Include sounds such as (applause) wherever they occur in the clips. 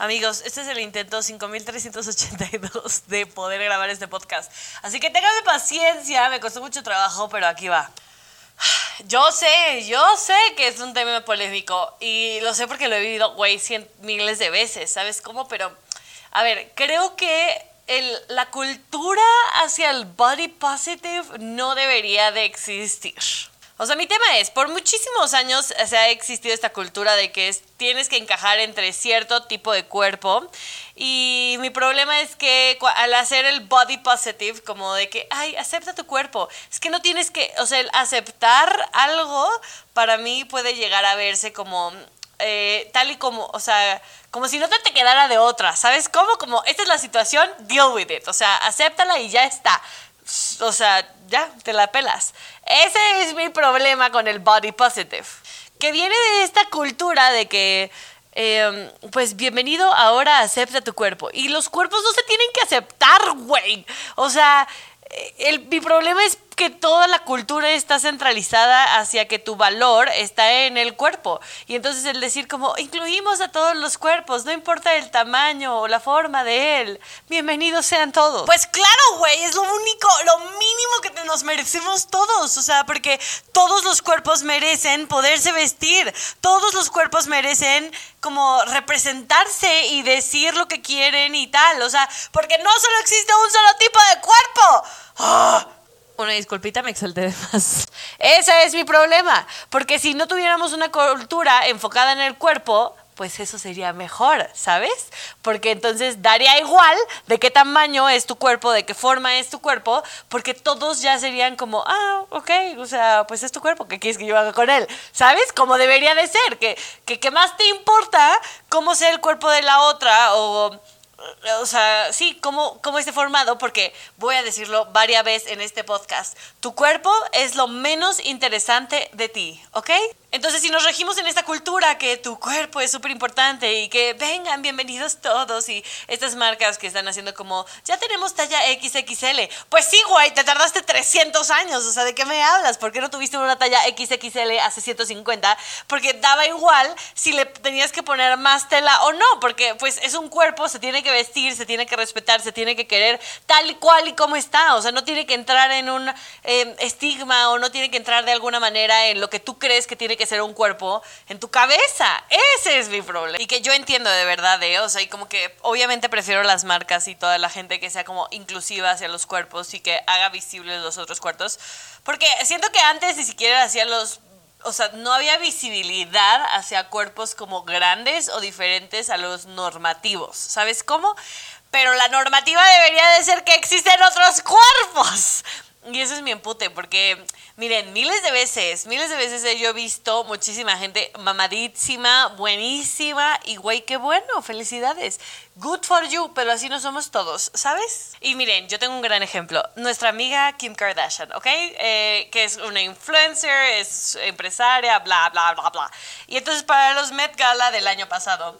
Amigos, este es el intento 5382 de poder grabar este podcast. Así que tengan paciencia, me costó mucho trabajo, pero aquí va. Yo sé, yo sé que es un tema polémico y lo sé porque lo he vivido, güey, miles de veces, ¿sabes cómo? Pero, a ver, creo que la cultura hacia el body positive no debería de existir. O sea, mi tema es, por muchísimos años se ha existido esta cultura de que tienes que encajar entre cierto tipo de cuerpo. Y mi problema es que al hacer el body positive, como de que, ay, acepta tu cuerpo, es que no tienes que, o sea, el aceptar algo para mí puede llegar a verse como eh, tal y como, o sea, como si no te, te quedara de otra, ¿sabes cómo? Como, esta es la situación, deal with it, o sea, acéptala y ya está o sea, ya, te la pelas. Ese es mi problema con el body positive. Que viene de esta cultura de que, em, pues bienvenido, ahora acepta tu cuerpo. Y los cuerpos no se tienen que aceptar, güey. O sea, el, mi problema es que toda la cultura está centralizada hacia que tu valor está en el cuerpo. Y entonces el decir como, incluimos a todos los cuerpos, no importa el tamaño o la forma de él, bienvenidos sean todos. Pues claro, güey, es lo único, lo mínimo que nos merecemos todos. O sea, porque todos los cuerpos merecen poderse vestir, todos los cuerpos merecen como representarse y decir lo que quieren y tal. O sea, porque no solo existe un solo tipo de cuerpo. ¡Ah! Una disculpita, me exalté de más. (laughs) Ese es mi problema. Porque si no tuviéramos una cultura enfocada en el cuerpo, pues eso sería mejor, ¿sabes? Porque entonces daría igual de qué tamaño es tu cuerpo, de qué forma es tu cuerpo, porque todos ya serían como, ah, ok, o sea, pues es tu cuerpo, ¿qué quieres que yo haga con él? ¿Sabes? Como debería de ser, que, que, que más te importa cómo sea el cuerpo de la otra o o sea, sí, cómo, cómo esté formado, porque voy a decirlo varias veces en este podcast. Tu cuerpo es lo menos interesante de ti, ¿ok? Entonces, si nos regimos en esta cultura que tu cuerpo es súper importante y que vengan, bienvenidos todos y estas marcas que están haciendo como, ya tenemos talla XXL. Pues sí, güey, te tardaste 300 años, o sea, ¿de qué me hablas? ¿Por qué no tuviste una talla XXL hace 150? Porque daba igual si le tenías que poner más tela o no, porque pues es un cuerpo, se tiene que vestir, se tiene que respetar, se tiene que querer tal y cual y como está, o sea, no tiene que entrar en un eh, estigma o no tiene que entrar de alguna manera en lo que tú crees que tiene que ser un cuerpo en tu cabeza. Ese es mi problema. Y que yo entiendo de verdad, ¿eh? O sea, y como que obviamente prefiero las marcas y toda la gente que sea como inclusiva hacia los cuerpos y que haga visibles los otros cuerpos. Porque siento que antes ni siquiera hacía los o sea, no había visibilidad hacia cuerpos como grandes o diferentes a los normativos. ¿Sabes cómo? Pero la normativa debería de ser que existen otros cuerpos. Y eso es mi empute, porque miren, miles de veces, miles de veces yo he visto muchísima gente mamadísima, buenísima, y güey, qué bueno, felicidades. Good for you, pero así no somos todos, ¿sabes? Y miren, yo tengo un gran ejemplo. Nuestra amiga Kim Kardashian, ¿ok? Eh, que es una influencer, es empresaria, bla, bla, bla, bla. Y entonces para los Met Gala del año pasado,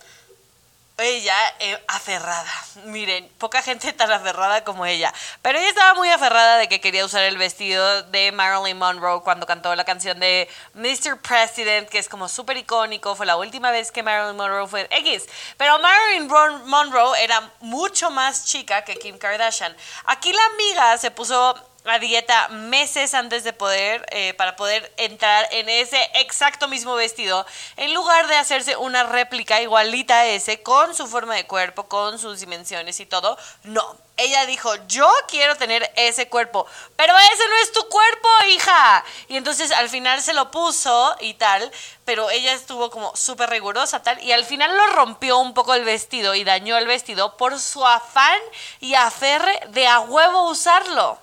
ella eh, aferrada. Miren, poca gente tan aferrada como ella. Pero ella estaba muy aferrada de que quería usar el vestido de Marilyn Monroe cuando cantó la canción de Mr. President, que es como súper icónico. Fue la última vez que Marilyn Monroe fue X. Pero Marilyn Monroe era mucho más chica que Kim Kardashian. Aquí la amiga se puso a dieta meses antes de poder, eh, para poder entrar en ese exacto mismo vestido, en lugar de hacerse una réplica igualita a ese, con su forma de cuerpo, con sus dimensiones y todo, no. Ella dijo, yo quiero tener ese cuerpo, pero ese no es tu cuerpo, hija. Y entonces al final se lo puso y tal, pero ella estuvo como súper rigurosa tal, y al final lo rompió un poco el vestido y dañó el vestido por su afán y aferre de a huevo usarlo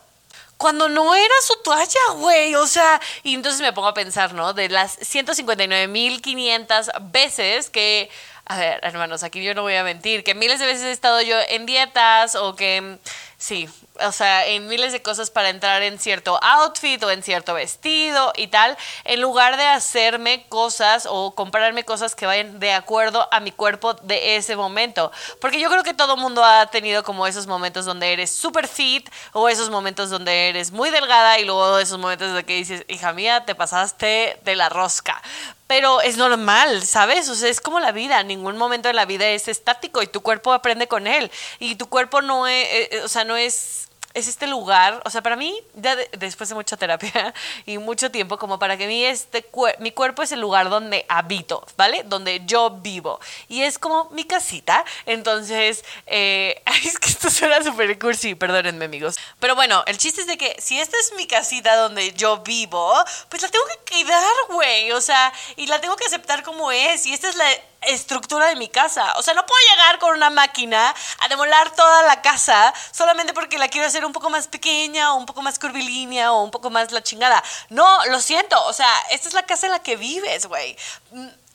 cuando no era su toalla, güey. O sea, y entonces me pongo a pensar, ¿no? De las 159.500 veces que a ver, hermanos, aquí yo no voy a mentir, que miles de veces he estado yo en dietas o que sí, o sea, en miles de cosas para entrar en cierto outfit o en cierto vestido y tal, en lugar de hacerme cosas o comprarme cosas que vayan de acuerdo a mi cuerpo de ese momento. Porque yo creo que todo mundo ha tenido como esos momentos donde eres súper fit o esos momentos donde eres muy delgada y luego esos momentos de que dices, hija mía, te pasaste de la rosca. Pero es normal, ¿sabes? O sea, es como la vida. Ningún momento de la vida es estático y tu cuerpo aprende con él. Y tu cuerpo no es, eh, eh, o sea, es es este lugar, o sea, para mí, ya después de mucha terapia (laughs) y mucho tiempo, como para que mí este mi cuerpo es el lugar donde habito, ¿vale? Donde yo vivo. Y es como mi casita. Entonces, eh, (laughs) es que esto suena súper cursi, perdónenme amigos. Pero bueno, el chiste es de que si esta es mi casita donde yo vivo, pues la tengo que cuidar, güey. O sea, y la tengo que aceptar como es. Y esta es la estructura de mi casa. O sea, no puedo llegar con una máquina a demolar toda la casa solamente porque la quiero hacer un poco más pequeña o un poco más curvilínea o un poco más la chingada. No, lo siento. O sea, esta es la casa en la que vives, güey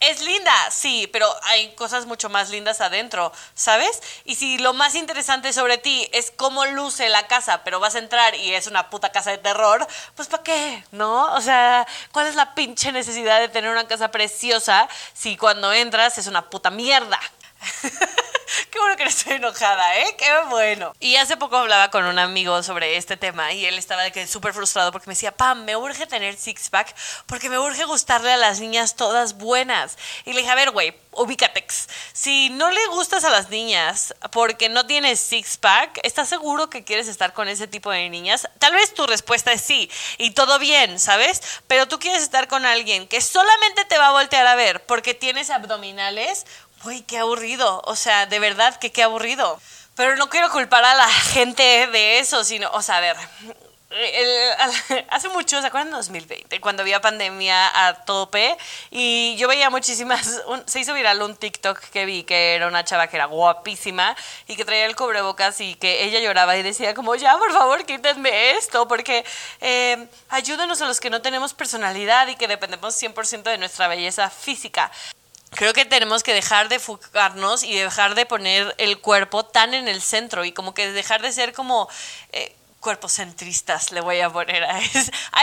es linda, sí, pero hay cosas mucho más lindas adentro, ¿sabes? Y si lo más interesante sobre ti es cómo luce la casa, pero vas a entrar y es una puta casa de terror, pues ¿para qué? ¿No? O sea, ¿cuál es la pinche necesidad de tener una casa preciosa si cuando entras es una puta mierda? (laughs) Qué bueno que no estoy enojada, ¿eh? Qué bueno. Y hace poco hablaba con un amigo sobre este tema y él estaba que súper frustrado porque me decía, Pam, me urge tener six-pack porque me urge gustarle a las niñas todas buenas. Y le dije, a ver, güey, ubícatex. Si no le gustas a las niñas porque no tienes six-pack, ¿estás seguro que quieres estar con ese tipo de niñas? Tal vez tu respuesta es sí y todo bien, ¿sabes? Pero tú quieres estar con alguien que solamente te va a voltear a ver porque tienes abdominales uy, qué aburrido. O sea, de verdad que qué aburrido. Pero no quiero culpar a la gente de eso, sino, o sea, a ver, (laughs) hace mucho, ¿se acuerdan? En 2020, cuando había pandemia a tope y yo veía muchísimas, (laughs) se hizo viral un TikTok que vi que era una chava que era guapísima y que traía el cubrebocas y que ella lloraba y decía como, ya, por favor, quítenme esto porque eh, ayúdenos a los que no tenemos personalidad y que dependemos 100% de nuestra belleza física creo que tenemos que dejar de enfocarnos y dejar de poner el cuerpo tan en el centro y como que dejar de ser como eh, cuerpos centristas le voy a poner a,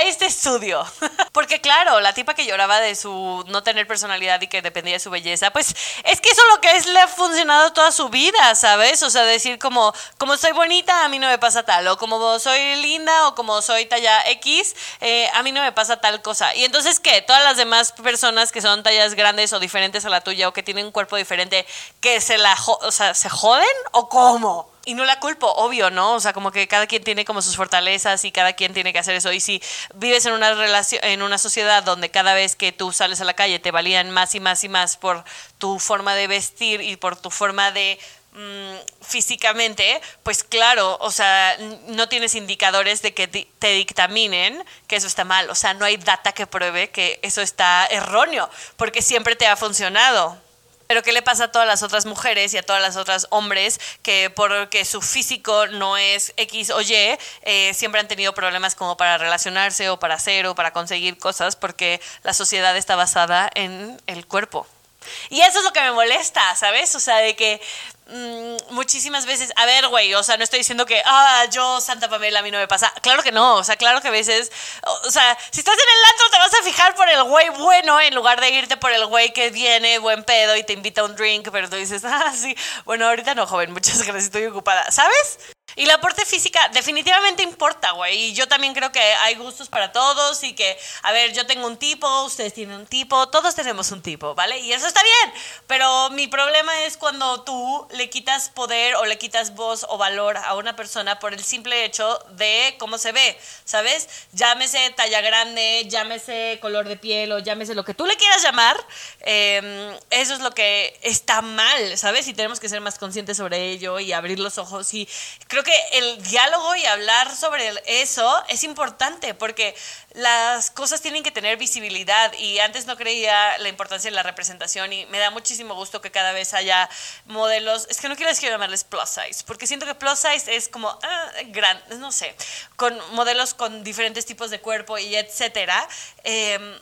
este estudio. (laughs) Porque claro, la tipa que lloraba de su no tener personalidad y que dependía de su belleza, pues es que eso lo que es le ha funcionado toda su vida, ¿sabes? O sea, decir como, como soy bonita, a mí no me pasa tal, o como soy linda, o como soy talla X, eh, a mí no me pasa tal cosa. Y entonces, ¿qué? Todas las demás personas que son tallas grandes o diferentes a la tuya o que tienen un cuerpo diferente, que se la, o sea, ¿se joden o cómo? Y no la culpo, obvio, ¿no? O sea, como que cada quien tiene como sus fortalezas y cada quien tiene que hacer eso. Y si vives en una relación, en una sociedad donde cada vez que tú sales a la calle te valían más y más y más por tu forma de vestir y por tu forma de mm, físicamente, pues claro, o sea, no tienes indicadores de que te dictaminen que eso está mal. O sea, no hay data que pruebe que eso está erróneo, porque siempre te ha funcionado. Pero ¿qué le pasa a todas las otras mujeres y a todas las otras hombres que porque su físico no es X o Y, eh, siempre han tenido problemas como para relacionarse o para hacer o para conseguir cosas porque la sociedad está basada en el cuerpo? Y eso es lo que me molesta, ¿sabes? O sea, de que mm, muchísimas veces, a ver, güey, o sea, no estoy diciendo que, ah, yo, Santa Pamela, a mí no me pasa. Claro que no, o sea, claro que a veces, o, sea, si estás en el antro te vas a fijar por el güey bueno en lugar de irte por el güey que viene buen pedo y te invita a un drink, pero tú dices, ah, sí, bueno, ahorita no, joven, muchas gracias, estoy ocupada, ¿sabes? Y la aporte física definitivamente importa, güey. Y yo también creo que hay gustos para todos y que, a ver, yo tengo un tipo, ustedes tienen un tipo, todos tenemos un tipo, ¿vale? Y eso está bien. Pero mi problema es cuando tú le quitas poder o le quitas voz o valor a una persona por el simple hecho de cómo se ve, ¿sabes? Llámese talla grande, llámese color de piel o llámese lo que tú le quieras llamar. Em, eso es lo que está mal, ¿sabes? Y tenemos que ser más conscientes sobre ello y abrir los ojos. Y creo que el diálogo y hablar sobre eso es importante porque las cosas tienen que tener visibilidad y antes no creía la importancia de la representación y me da muchísimo gusto que cada vez haya modelos, es que no quiero decir llamarles plus size, porque siento que plus size es como ah, gran, no sé, con modelos con diferentes tipos de cuerpo y etcétera. Em,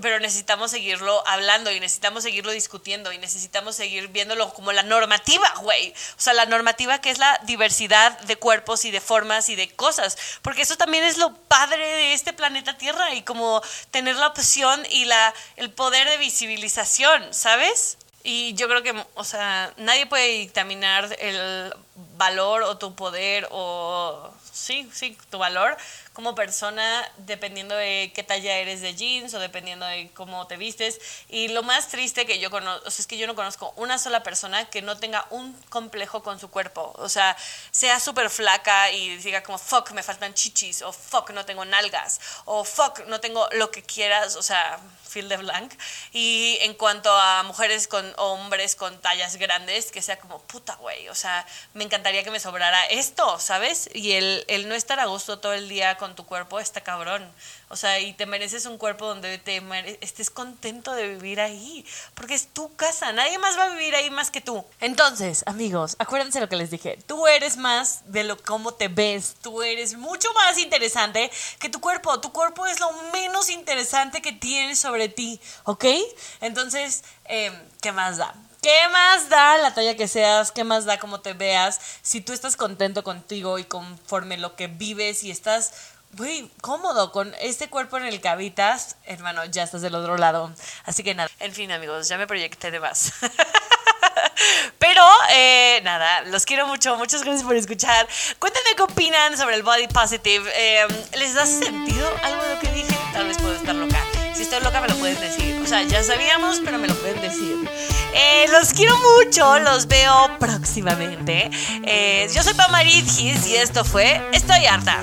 pero necesitamos seguirlo hablando y necesitamos seguirlo discutiendo y necesitamos seguir viéndolo como la normativa, güey. O sea, la normativa que es la diversidad de cuerpos y de formas y de cosas, porque eso también es lo padre de este planeta Tierra y como tener la opción y la el poder de visibilización, ¿sabes? Y yo creo que, o sea, nadie puede dictaminar el valor o tu poder o sí, sí, tu valor como persona dependiendo de qué talla eres de jeans o dependiendo de cómo te vistes. Y lo más triste que yo conozco, es que yo no conozco una sola persona que no tenga un complejo con su cuerpo. O sea, sea súper flaca y diga como, fuck, me faltan chichis, o fuck, no tengo nalgas, o fuck, no tengo lo que quieras, o sea, fill de blank. Y en cuanto a mujeres con hombres con tallas grandes, que sea como, puta, güey, o sea, me encantaría que me sobrara esto, ¿sabes? Y el, el no estar a gusto todo el día con tu cuerpo está cabrón. O sea, y te mereces un cuerpo donde te estés contento de vivir ahí, porque es tu casa, nadie más va a vivir ahí más que tú. Entonces, amigos, acuérdense lo que les dije, tú eres más de lo cómo te ves, tú eres mucho más interesante que tu cuerpo, tu cuerpo es lo menos interesante que tienes sobre ti, ¿ok? Entonces, em, ¿qué más da? ¿Qué más da la talla que seas? ¿Qué más da cómo te veas? Si tú estás contento contigo y conforme lo que vives y estás muy cómodo con este cuerpo en el que habitas, hermano, ya estás del otro lado. Así que nada. En fin, amigos, ya me proyecté de más. (laughs) Pero eh, nada, los quiero mucho. Muchas gracias por escuchar. Cuéntenme qué opinan sobre el body positive. Em, ¿Les da sentido algo de lo que dije? Tal vez puedo estar loca. Si estoy loca, me lo pueden decir. O sea, ya sabíamos, pero me lo pueden decir. Eh, los quiero mucho. Los veo próximamente. Eh, yo soy Pamarit Gis y esto fue Estoy harta.